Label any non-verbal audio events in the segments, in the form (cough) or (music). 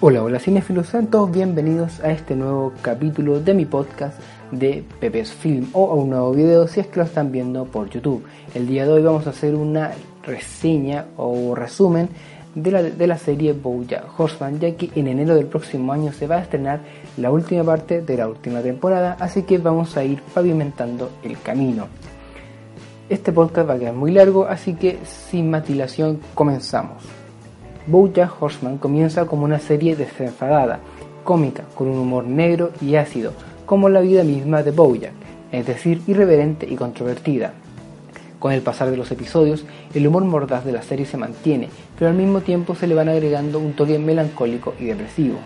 Hola, hola cinefilos, sean bienvenidos a este nuevo capítulo de mi podcast de Pepe's Film o a un nuevo video si es que lo están viendo por YouTube. El día de hoy vamos a hacer una reseña o resumen de la, de la serie Bojack Horseman ya que en enero del próximo año se va a estrenar la última parte de la última temporada así que vamos a ir pavimentando el camino. Este podcast va a quedar muy largo así que sin matilación comenzamos. BoJack Horseman comienza como una serie desenfadada, cómica, con un humor negro y ácido, como la vida misma de BoJack, es decir, irreverente y controvertida. Con el pasar de los episodios, el humor mordaz de la serie se mantiene, pero al mismo tiempo se le van agregando un toque melancólico y depresivo.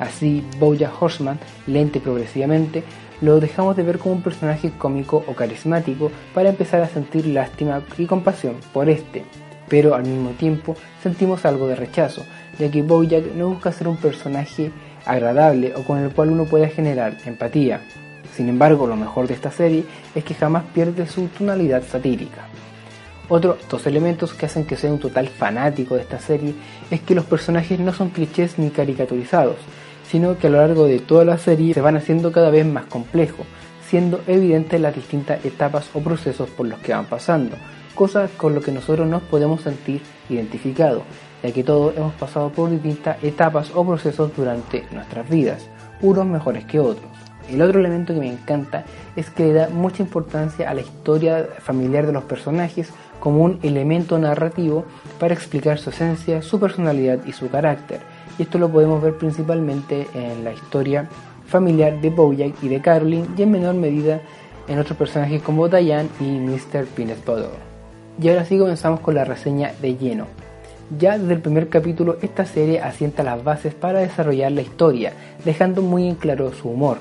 Así, BoJack Horseman, lente progresivamente, lo dejamos de ver como un personaje cómico o carismático para empezar a sentir lástima y compasión por este, pero al mismo tiempo sentimos algo de rechazo, ya que Bojack no busca ser un personaje agradable o con el cual uno pueda generar empatía. Sin embargo, lo mejor de esta serie es que jamás pierde su tonalidad satírica. Otros dos elementos que hacen que sea un total fanático de esta serie es que los personajes no son clichés ni caricaturizados, sino que a lo largo de toda la serie se van haciendo cada vez más complejos, siendo evidentes las distintas etapas o procesos por los que van pasando, cosas con lo que nosotros nos podemos sentir identificados, ya que todos hemos pasado por distintas etapas o procesos durante nuestras vidas, unos mejores que otros. El otro elemento que me encanta es que le da mucha importancia a la historia familiar de los personajes como un elemento narrativo para explicar su esencia, su personalidad y su carácter. Y esto lo podemos ver principalmente en la historia familiar de Bojack y de Caroline y en menor medida en otros personajes como Diane y Mr. Peanut Butter. Y ahora sí comenzamos con la reseña de lleno. Ya desde el primer capítulo esta serie asienta las bases para desarrollar la historia, dejando muy en claro su humor,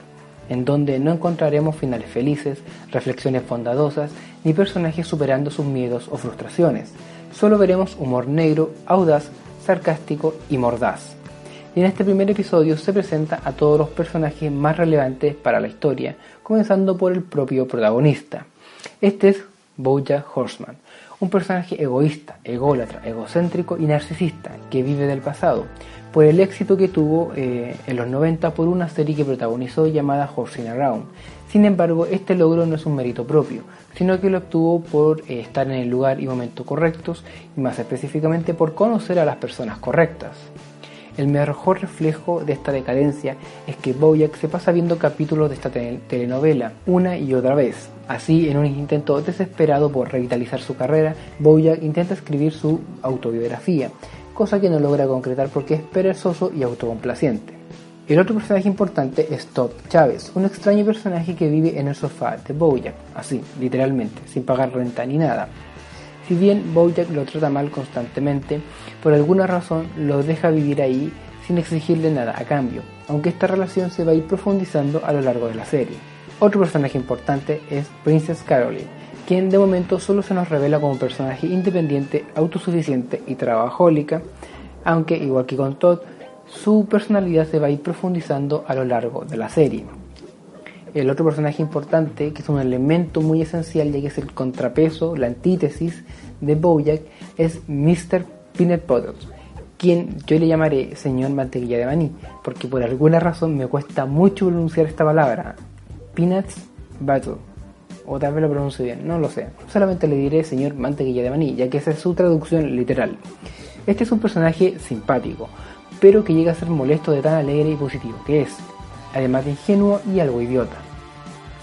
en donde no encontraremos finales felices, reflexiones bondadosas, ni personajes superando sus miedos o frustraciones. Solo veremos humor negro, audaz, sarcástico y mordaz. Y en este primer episodio se presenta a todos los personajes más relevantes para la historia, comenzando por el propio protagonista. Este es Bojack Horseman, un personaje egoísta, ególatra, egocéntrico y narcisista que vive del pasado, por el éxito que tuvo eh, en los 90 por una serie que protagonizó llamada Horsing Around. Sin embargo, este logro no es un mérito propio, sino que lo obtuvo por eh, estar en el lugar y momento correctos y más específicamente por conocer a las personas correctas. El mejor reflejo de esta decadencia es que Bojack se pasa viendo capítulos de esta telenovela una y otra vez. Así, en un intento desesperado por revitalizar su carrera, Bojack intenta escribir su autobiografía, cosa que no logra concretar porque es perezoso y autocomplaciente. El otro personaje importante es Todd Chávez, un extraño personaje que vive en el sofá de Bojack, así, literalmente, sin pagar renta ni nada. Si bien Bojack lo trata mal constantemente, por alguna razón lo deja vivir ahí sin exigirle nada a cambio, aunque esta relación se va a ir profundizando a lo largo de la serie. Otro personaje importante es Princess Caroline, quien de momento solo se nos revela como un personaje independiente, autosuficiente y trabajólica, aunque igual que con Todd, su personalidad se va a ir profundizando a lo largo de la serie. El otro personaje importante, que es un elemento muy esencial ya que es el contrapeso, la antítesis de Bojack, es Mr. Peanut Butter, quien yo le llamaré señor mantequilla de maní, porque por alguna razón me cuesta mucho pronunciar esta palabra, Peanuts Butter, o tal vez lo pronuncie bien, no lo sé, solamente le diré señor mantequilla de maní, ya que esa es su traducción literal. Este es un personaje simpático, pero que llega a ser molesto de tan alegre y positivo que es, además de ingenuo y algo idiota.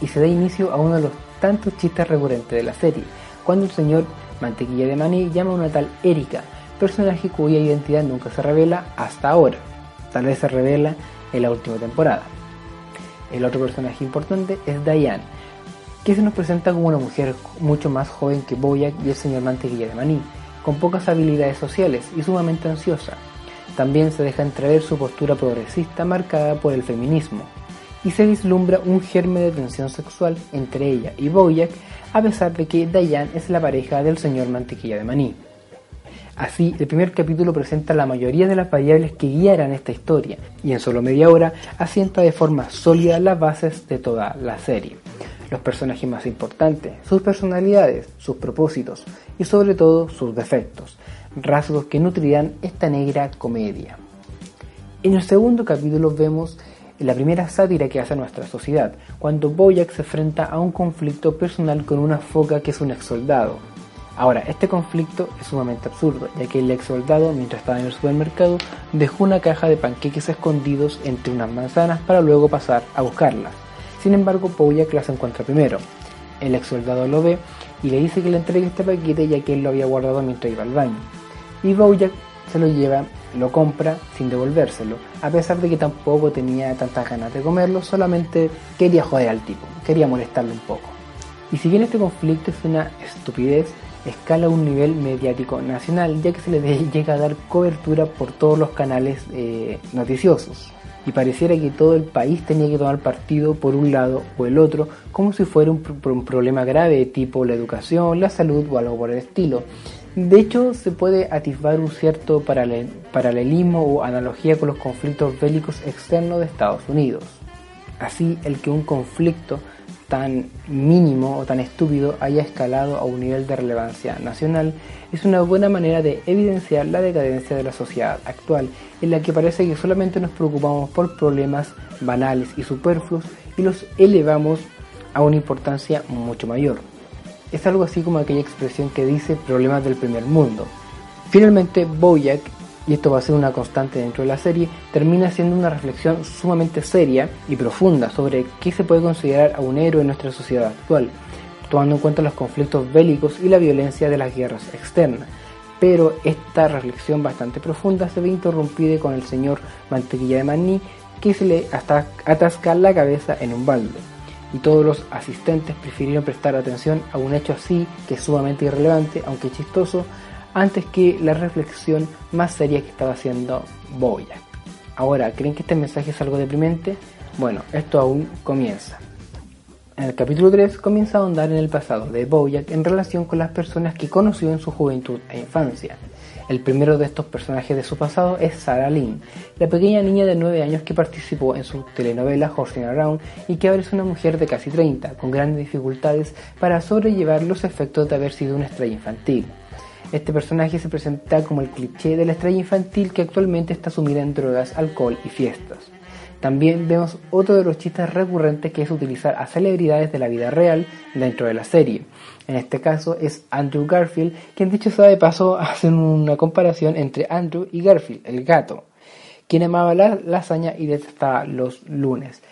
Y se da inicio a uno de los tantos chistes recurrentes de la serie, cuando el señor Mantequilla de Maní llama a una tal Erika, personaje cuya identidad nunca se revela hasta ahora. Tal vez se revela en la última temporada. El otro personaje importante es Diane, que se nos presenta como una mujer mucho más joven que Boyack y el señor Mantequilla de Maní, con pocas habilidades sociales y sumamente ansiosa. También se deja entrever su postura progresista marcada por el feminismo, y se vislumbra un germen de tensión sexual entre ella y Boyack, a pesar de que Diane es la pareja del señor Mantequilla de Maní. Así, el primer capítulo presenta la mayoría de las variables que guiarán esta historia, y en solo media hora asienta de forma sólida las bases de toda la serie. Los personajes más importantes, sus personalidades, sus propósitos y sobre todo sus defectos, rasgos que nutrirán esta negra comedia. En el segundo capítulo vemos la primera sátira que hace nuestra sociedad, cuando Boyack se enfrenta a un conflicto personal con una foca que es un ex soldado. Ahora, este conflicto es sumamente absurdo, ya que el ex soldado, mientras estaba en el supermercado, dejó una caja de panqueques escondidos entre unas manzanas para luego pasar a buscarlas. Sin embargo, Boyack las encuentra primero. El ex soldado lo ve y le dice que le entregue este paquete ya que él lo había guardado mientras iba al baño. Y Bojack se lo lleva, lo compra sin devolvérselo, a pesar de que tampoco tenía tantas ganas de comerlo, solamente quería joder al tipo, quería molestarlo un poco. Y si bien este conflicto es una estupidez, escala a un nivel mediático nacional, ya que se le (laughs) llega a dar cobertura por todos los canales eh, noticiosos. Y pareciera que todo el país tenía que tomar partido por un lado o el otro, como si fuera un problema grave tipo la educación, la salud o algo por el estilo. De hecho, se puede atisbar un cierto paralelismo o analogía con los conflictos bélicos externos de Estados Unidos. Así, el que un conflicto tan mínimo o tan estúpido haya escalado a un nivel de relevancia nacional es una buena manera de evidenciar la decadencia de la sociedad actual, en la que parece que solamente nos preocupamos por problemas banales y superfluos y los elevamos a una importancia mucho mayor. Es algo así como aquella expresión que dice problemas del primer mundo. Finalmente, Boyack, y esto va a ser una constante dentro de la serie, termina haciendo una reflexión sumamente seria y profunda sobre qué se puede considerar a un héroe en nuestra sociedad actual, tomando en cuenta los conflictos bélicos y la violencia de las guerras externas. Pero esta reflexión bastante profunda se ve interrumpida con el señor Mantequilla de Maní que se le atasca la cabeza en un balde y todos los asistentes prefirieron prestar atención a un hecho así, que es sumamente irrelevante, aunque chistoso, antes que la reflexión más seria que estaba haciendo Boyack. Ahora, ¿creen que este mensaje es algo deprimente? Bueno, esto aún comienza. En el capítulo 3 comienza a ahondar en el pasado de Boyack en relación con las personas que conoció en su juventud e infancia. El primero de estos personajes de su pasado es Sarah Lynn, la pequeña niña de 9 años que participó en su telenovela Horsing Around y que ahora es una mujer de casi 30, con grandes dificultades para sobrellevar los efectos de haber sido una estrella infantil. Este personaje se presenta como el cliché de la estrella infantil que actualmente está sumida en drogas, alcohol y fiestas. También vemos otro de los chistes recurrentes que es utilizar a celebridades de la vida real dentro de la serie. En este caso es Andrew Garfield, quien dicho sea de paso (laughs) hace una comparación entre Andrew y Garfield, el gato, quien amaba la lasaña y detestaba los lunes.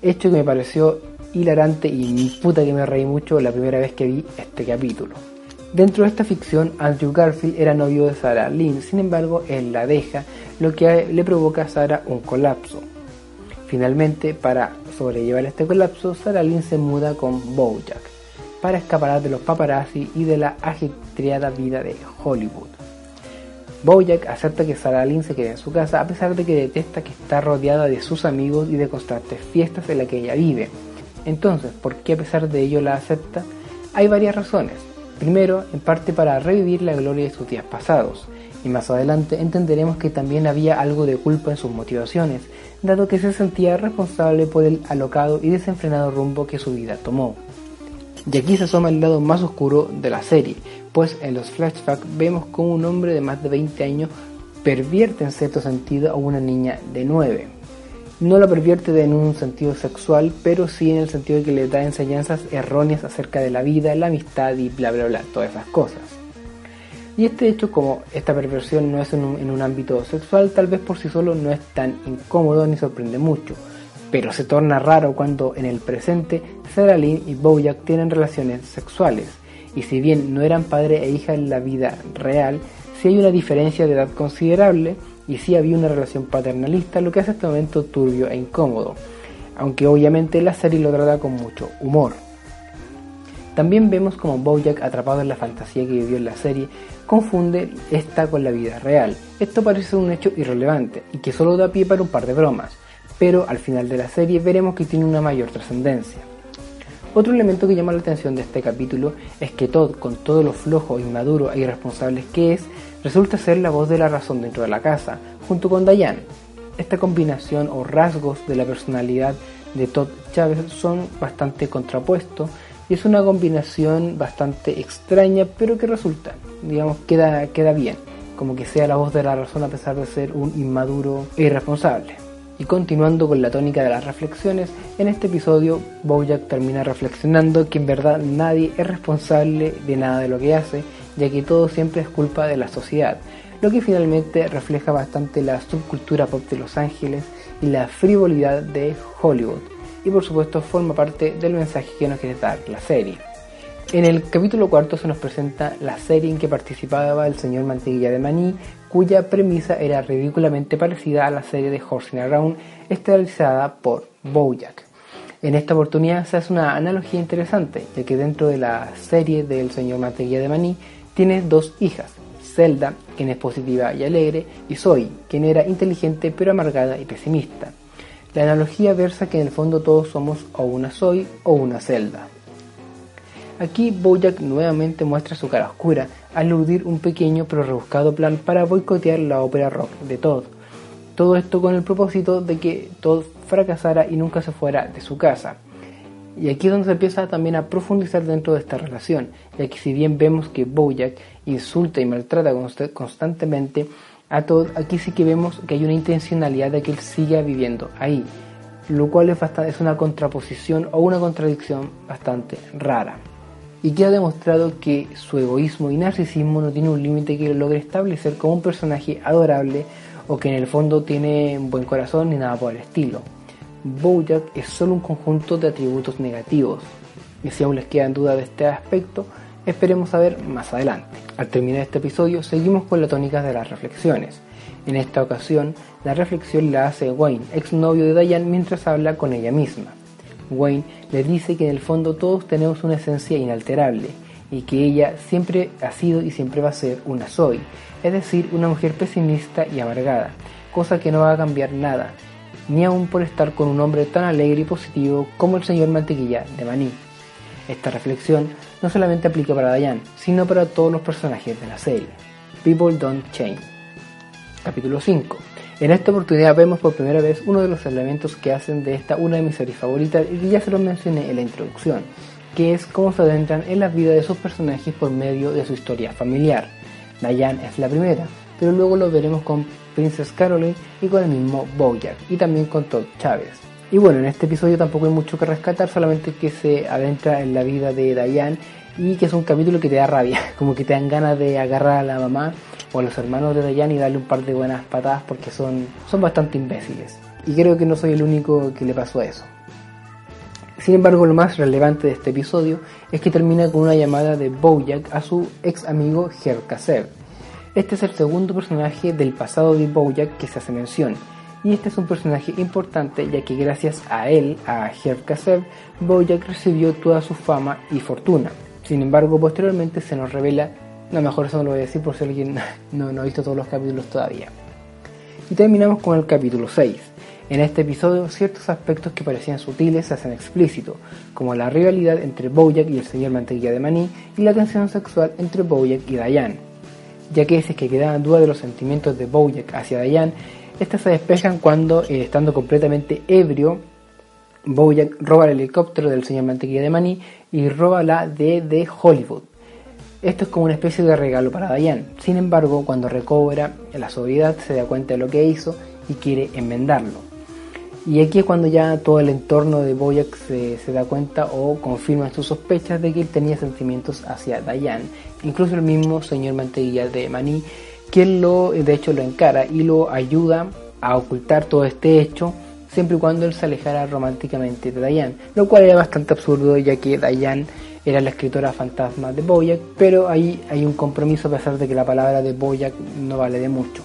Hecho que me pareció hilarante y puta que me reí mucho la primera vez que vi este capítulo. Dentro de esta ficción, Andrew Garfield era novio de Sarah Lynn, sin embargo, él la deja, lo que le provoca a Sarah un colapso. Finalmente, para sobrellevar este colapso, Sarah Lynn se muda con Bojack para escapar de los paparazzi y de la ajetreada vida de Hollywood. Bojack acepta que Sarah Lynn se quede en su casa a pesar de que detesta que está rodeada de sus amigos y de constantes fiestas en las que ella vive. Entonces, ¿por qué a pesar de ello la acepta? Hay varias razones. Primero, en parte para revivir la gloria de sus días pasados, y más adelante entenderemos que también había algo de culpa en sus motivaciones, dado que se sentía responsable por el alocado y desenfrenado rumbo que su vida tomó. Y aquí se asoma el lado más oscuro de la serie, pues en los flashbacks vemos como un hombre de más de 20 años pervierte en cierto sentido a una niña de 9. No la pervierte en un sentido sexual, pero sí en el sentido de que le da enseñanzas erróneas acerca de la vida, la amistad y bla bla bla, todas esas cosas. Y este hecho, como esta perversión no es en un, ámbito sexual, tal vez por sí solo no es tan incómodo ni sorprende mucho, pero se torna raro cuando en el presente Sarah Lynn y Bojack tienen relaciones sexuales, y si bien no eran padre e hija en la vida real, sí hay una diferencia de edad considerable y sí había una relación paternalista, lo que hace este momento turbio e incómodo, aunque obviamente la serie lo trata con mucho humor. También vemos como Bojack, atrapado en la fantasía que vivió en la serie, confunde esta con la vida real. Esto parece un hecho irrelevante y que solo da pie para un par de bromas, pero al final de la serie veremos que tiene una mayor trascendencia. Otro elemento que llama la atención de este capítulo es que Todd, con todo lo flojo, inmaduro e irresponsable que es, resulta ser la voz de la razón dentro de la casa, junto con Diane. Esta combinación o rasgos de la personalidad de Todd Chávez son bastante contrapuestos y es una combinación bastante extraña, pero que resulta, digamos, queda, queda bien, como que sea la voz de la razón a pesar de ser un inmaduro e irresponsable. Y continuando con la tónica de las reflexiones, en este episodio Bojack termina reflexionando que en verdad nadie es responsable de nada de lo que hace, ya que todo siempre es culpa de la sociedad, lo que finalmente refleja bastante la subcultura pop de Los Ángeles y la frivolidad de Hollywood, y por supuesto forma parte del mensaje que nos quiere dar la serie. En el capítulo cuarto se nos presenta la serie en que participaba el señor Mantequilla de Maní, cuya premisa era ridículamente parecida a la serie de Horsing Around, estelarizada por Bojack. En esta oportunidad se hace una analogía interesante, ya que dentro de la serie del señor Mantequilla de Maní tiene dos hijas, Zelda, quien es positiva y alegre, y Zoe, quien era inteligente pero amargada y pesimista. La analogía versa que en el fondo todos somos o una Zoe o una Zelda. Aquí Bojack nuevamente muestra su cara oscura al eludir un pequeño pero rebuscado plan para boicotear la ópera rock de Todd. Todo esto con el propósito de que Todd fracasara y nunca se fuera de su casa. Y aquí es donde se empieza también a profundizar dentro de esta relación, ya que si bien vemos que Bojack insulta y maltrata constantemente a Todd, aquí sí que vemos que hay una intencionalidad de que él siga viviendo ahí, lo cual es, es una contraposición o una contradicción bastante rara y que ha demostrado que su egoísmo y narcisismo no tiene un límite que lo logre establecer como un personaje adorable o que en el fondo tiene un buen corazón ni nada por el estilo. Bojack es solo un conjunto de atributos negativos y si aún les quedan dudas de este aspecto, esperemos saber más adelante. Al terminar este episodio seguimos con la tónica de las reflexiones. En esta ocasión, la reflexión la hace Wayne, exnovio de Diane, mientras habla con ella misma. Wayne le dice que en el fondo todos tenemos una esencia inalterable y que ella siempre ha sido y siempre va a ser una Zoe, es decir, una mujer pesimista y amargada, cosa que no va a cambiar nada, ni aun por estar con un hombre tan alegre y positivo como el señor Mantequilla de Maní. Esta reflexión no solamente aplica para Diane, sino para todos los personajes de la serie. People Don't Change. Capítulo 5 en esta oportunidad vemos por primera vez uno de los elementos que hacen de esta una de mis series favoritas y ya se lo mencioné en la introducción, que es cómo se adentran en la vida de sus personajes por medio de su historia familiar. Diane es la primera, pero luego lo veremos con Princess Caroline y con el mismo Bojack y también con Todd Chávez. Y bueno, en este episodio tampoco hay mucho que rescatar, solamente que se adentra en la vida de Diane y que es un capítulo que te da rabia, (laughs) como que te dan ganas de agarrar a la mamá o a los hermanos de Dayan y darle un par de buenas patadas porque son, son bastante imbéciles. Y creo que no soy el único que le pasó a eso. Sin embargo, lo más relevante de este episodio es que termina con una llamada de Bojack a su ex amigo Herr Este es el segundo personaje del pasado de Bojack que se hace mención, y este es un personaje importante ya que gracias a él, a Herr Kasev, Bojack recibió toda su fama y fortuna. Sin embargo, posteriormente se nos revela, no, mejor eso no lo voy a decir por si alguien (laughs) no, no ha visto todos los capítulos todavía. Y terminamos con el capítulo 6. En este episodio, ciertos aspectos que parecían sutiles se hacen explícitos, como la rivalidad entre Bojack y el señor Mantequilla de Maní y la tensión sexual entre Bojack y Diane. Ya que es que quedaban dudas de los sentimientos de Bojack hacia Diane, estas se despejan cuando, eh, estando completamente ebrio, Bojack roba el helicóptero del señor Mantequilla de Maní y roba la D de Hollywood. Esto es como una especie de regalo para Diane. Sin embargo, cuando recobra la sobriedad se da cuenta de lo que hizo y quiere enmendarlo. Y aquí es cuando ya todo el entorno de Boyack se, se, da cuenta o confirma sus sospechas de que él tenía sentimientos hacia Diane. Incluso el mismo señor Mantequilla de Maní, quien lo, de hecho lo encara y lo ayuda a ocultar todo este hecho siempre y cuando él se alejara románticamente de Diane, lo cual era bastante absurdo ya que Diane era la escritora fantasma de Boyack, pero ahí hay un compromiso a pesar de que la palabra de Boyack no vale de mucho.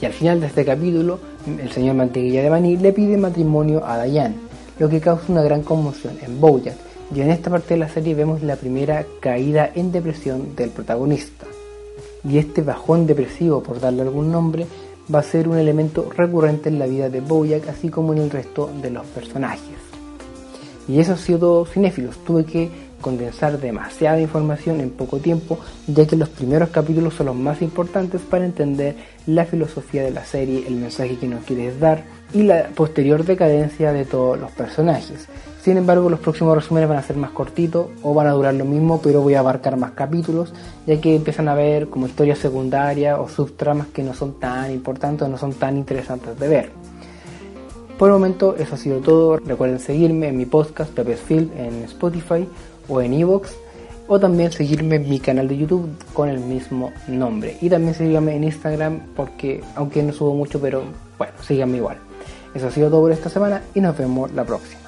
Y al final de este capítulo, el señor Mantequilla de Maní le pide matrimonio a Diane, lo que causa una gran conmoción en Boyack, y en esta parte de la serie vemos la primera caída en depresión del protagonista. Y este bajón depresivo, por darle algún nombre, va a ser un elemento recurrente en la vida de Bojack, así como en el resto de los personajes. Y eso ha sido cinéfilos, tuve que condensar demasiada información en poco tiempo, ya que los primeros capítulos son los más importantes para entender la filosofía de la serie, el mensaje que nos quieres dar y la posterior decadencia de todos los personajes. Sin embargo, los próximos resúmenes van a ser más cortitos o van a durar lo mismo, pero voy a abarcar más capítulos, ya que empiezan a ver como historias secundarias o subtramas que no son tan importantes o no son tan interesantes de ver. Por el momento eso ha sido todo. Recuerden seguirme en mi podcast Pepe's Film en Spotify o en Evox o también seguirme en mi canal de YouTube con el mismo nombre. Y también síganme en Instagram porque aunque no subo mucho, pero bueno, síganme igual. Eso ha sido todo por esta semana y nos vemos la próxima.